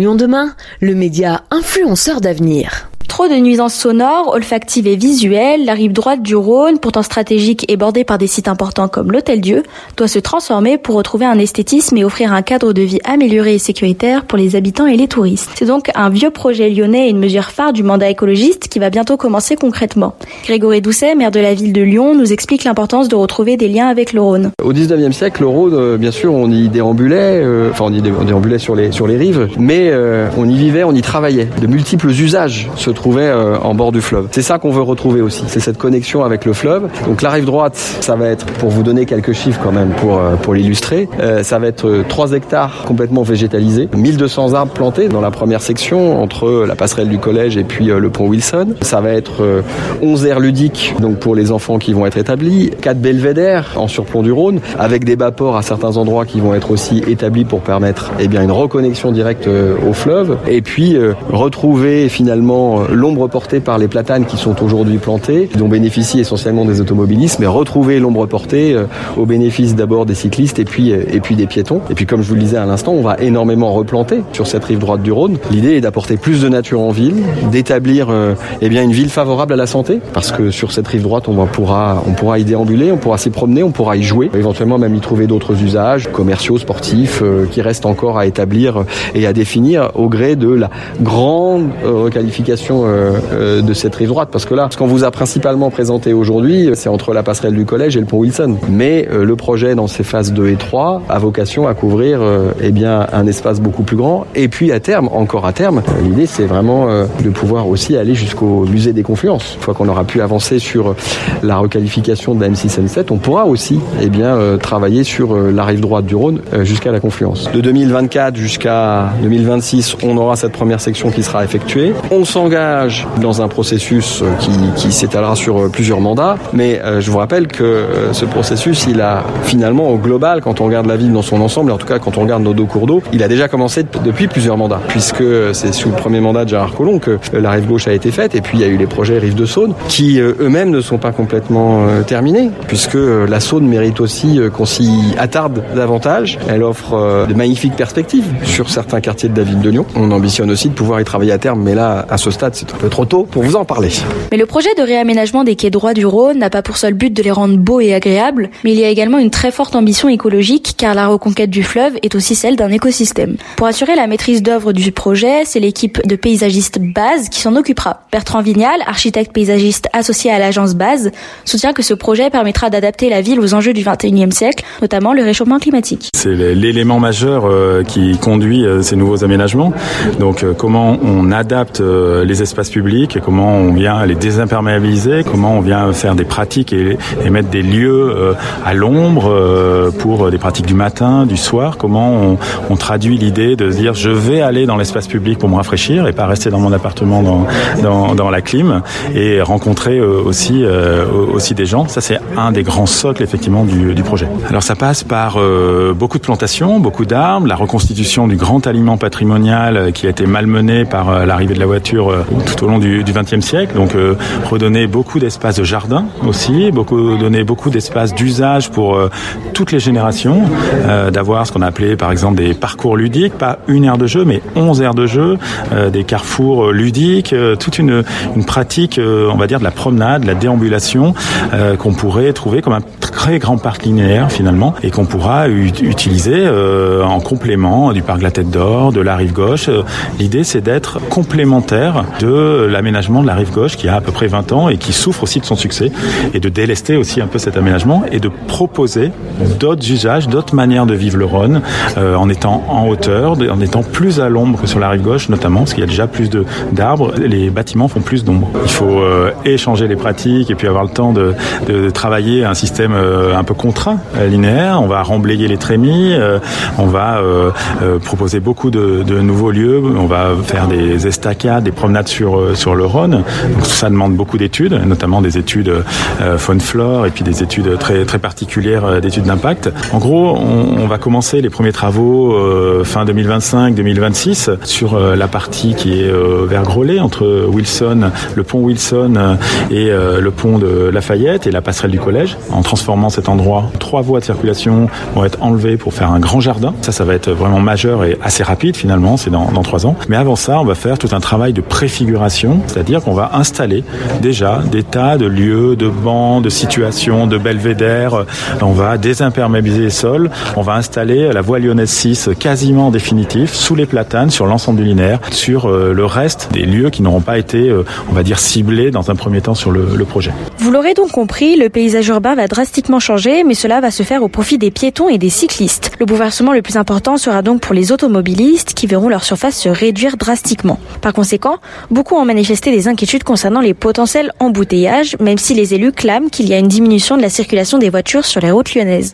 Lyon demain, le média influenceur d'avenir. De nuisances sonores, olfactives et visuelles, la rive droite du Rhône, pourtant stratégique et bordée par des sites importants comme l'Hôtel Dieu, doit se transformer pour retrouver un esthétisme et offrir un cadre de vie amélioré et sécuritaire pour les habitants et les touristes. C'est donc un vieux projet lyonnais et une mesure phare du mandat écologiste qui va bientôt commencer concrètement. Grégory Doucet, maire de la ville de Lyon, nous explique l'importance de retrouver des liens avec le Rhône. Au 19e siècle, le Rhône, euh, bien sûr, on y déambulait, euh, enfin on y déambulait sur les, sur les rives, mais euh, on y vivait, on y travaillait. De multiples usages se euh, en bord du fleuve. C'est ça qu'on veut retrouver aussi, c'est cette connexion avec le fleuve. Donc la rive droite, ça va être, pour vous donner quelques chiffres quand même pour, euh, pour l'illustrer, euh, ça va être 3 hectares complètement végétalisés, 1200 arbres plantés dans la première section entre la passerelle du collège et puis le pont Wilson. Ça va être 11 aires ludiques donc pour les enfants qui vont être établis, 4 belvédères en surplomb du Rhône avec des bas-ports à certains endroits qui vont être aussi établis pour permettre eh bien, une reconnexion directe au fleuve et puis retrouver finalement l'ombre portée par les platanes qui sont aujourd'hui plantés, dont bénéficient essentiellement des automobilistes, mais retrouver l'ombre portée euh, au bénéfice d'abord des cyclistes et puis, euh, et puis des piétons. Et puis comme je vous le disais à l'instant, on va énormément replanter sur cette rive droite du Rhône. L'idée est d'apporter plus de nature en ville, d'établir euh, eh bien une ville favorable à la santé, parce que sur cette rive droite, on, pourra, on pourra y déambuler, on pourra s'y promener, on pourra y jouer, éventuellement même y trouver d'autres usages commerciaux, sportifs, qui restent encore à établir et à définir au gré de la grande requalification euh, de cette rive droite. Parce que là, ce qu'on vous a principalement présenté aujourd'hui, c'est entre la passerelle du collège et le pont Wilson. Mais euh, le projet dans ses phases 2 et 3 a vocation à couvrir euh, eh bien, un espace beaucoup plus grand. Et puis à terme, encore à terme, l'idée c'est vraiment de pouvoir aussi aller jusqu'au musée des confluences. Une fois qu'on aura pu avancer sur la requalification de la M6 M7, on pourra aussi eh bien, travailler sur la rive droite du Rhône jusqu'à la confluence. De 2024 jusqu'à 2026, on aura cette première section qui sera effectuée. On s'engage dans un processus euh, qui, s'étalera sur euh, plusieurs mandats. Mais euh, je vous rappelle que ce processus, il a finalement au global, quand on regarde la ville dans son ensemble, en tout cas quand on regarde nos deux cours d'eau, il a déjà commencé depuis plusieurs mandats, puisque c'est sous le premier mandat de Gérard Collomb que la rive gauche a été faite, et puis il y a eu les projets Rive de Saône, qui eux-mêmes ne sont pas complètement terminés, puisque la Saône mérite aussi qu'on s'y attarde davantage. Elle offre de magnifiques perspectives sur certains quartiers de la ville de Lyon. On ambitionne aussi de pouvoir y travailler à terme, mais là, à ce stade, c'est un peu trop tôt pour vous en parler. Mais le projet de réaménagement des quais droits du Rhône n'a pas pour seul but de les rendre beaux et agréables, mais il y a également une très forte ambition écologique car la reconquête du fleuve est aussi celle d'un écosystème. Pour assurer la maîtrise d'œuvre du projet, c'est l'équipe de paysagistes Base qui s'en occupera. Bertrand Vignal, architecte paysagiste associé à l'agence Base, soutient que ce projet permettra d'adapter la ville aux enjeux du 21e siècle, notamment le réchauffement climatique. C'est l'élément majeur euh, qui conduit euh, ces nouveaux aménagements. Donc euh, comment on adapte les espaces publics comment on vient les désimperméabiliser, comment on vient faire des pratiques et, mettre des lieux euh, à l'ombre euh, pour des pratiques du matin, du soir, comment on, traduit l'idée de dire je vais aller dans l'espace public pour me rafraîchir et pas rester dans mon appartement dans, dans, la clim et rencontrer euh, aussi, aussi des gens. Ça c'est un des grands socles effectivement du projet. Alors ça passe par beaucoup de plantations, beaucoup d'arbres, la reconstitution du grand aliment patrimonial qui a été malmené par l'arrivée de la voiture tout au long du, XXe siècle. Donc euh, redonner beaucoup d'espace de jardin aussi, beaucoup donner beaucoup d'espace d'usage pour euh, toutes les générations, euh, d'avoir ce qu'on appelait par exemple des parcours ludiques, pas une aire de jeu, mais 11 aires de jeu, des carrefours ludiques, toute une, une pratique, on va dire, de la promenade, de la déambulation qu'on pourrait trouver comme un très grand parc linéaire finalement et qu'on pourra utiliser en complément du parc la Tête d'Or, de la rive gauche. L'idée c'est d'être complémentaire de l'aménagement de la rive gauche qui a à peu près 20 ans et qui souffre aussi de son succès et de délester aussi un peu cet aménagement et de proposer d'autres usages, d'autres manières de vivre le Rhône euh, en étant en hauteur, en étant plus à l'ombre que sur la rive gauche notamment parce qu'il y a déjà plus d'arbres, les bâtiments font plus d'ombre. Il faut euh, échanger les pratiques et puis avoir le temps de, de travailler un système euh, un peu contraint, linéaire. On va remblayer les trémies, on va proposer beaucoup de, nouveaux lieux, on va faire des estacades, des promenades sur, sur le Rhône donc ça demande beaucoup d'études, notamment des études euh, faune-flore et puis des études très très particulières euh, d'études d'impact. En gros, on, va commencer les premiers travaux euh, fin 2025-2026 sur la partie qui est vers Grolet entre Wilson, le pont Wilson et le pont de Lafayette et la passerelle du collège, en transformant transformant cet endroit. Trois voies de circulation vont être enlevées pour faire un grand jardin. Ça, ça va être vraiment majeur et assez rapide finalement, c'est dans, trois ans. Mais avant ça, on va faire tout un travail de préfiguration, c'est-à-dire qu'on va installer déjà des tas de lieux, de bancs, de situations, de belvédères. On va désimperméabiliser les sols. On va installer la voie lyonnaise 6 quasiment définitive sous les platanes sur l'ensemble du linéaire, sur euh, le reste des lieux qui n'auront pas été, euh, on va dire, ciblés dans un premier temps sur le, le projet. Vous l'aurez donc compris, le paysage urbain va drastiquement changer, mais cela va se faire au profit des piétons et des cyclistes. Le bouleversement le plus important sera donc pour les automobilistes qui verront leur surface se réduire drastiquement. Par conséquent, beaucoup ont manifesté des inquiétudes concernant les potentiels embouteillages, même si les élus clament qu'il y a une diminution de la circulation des voitures sur les routes lyonnaises.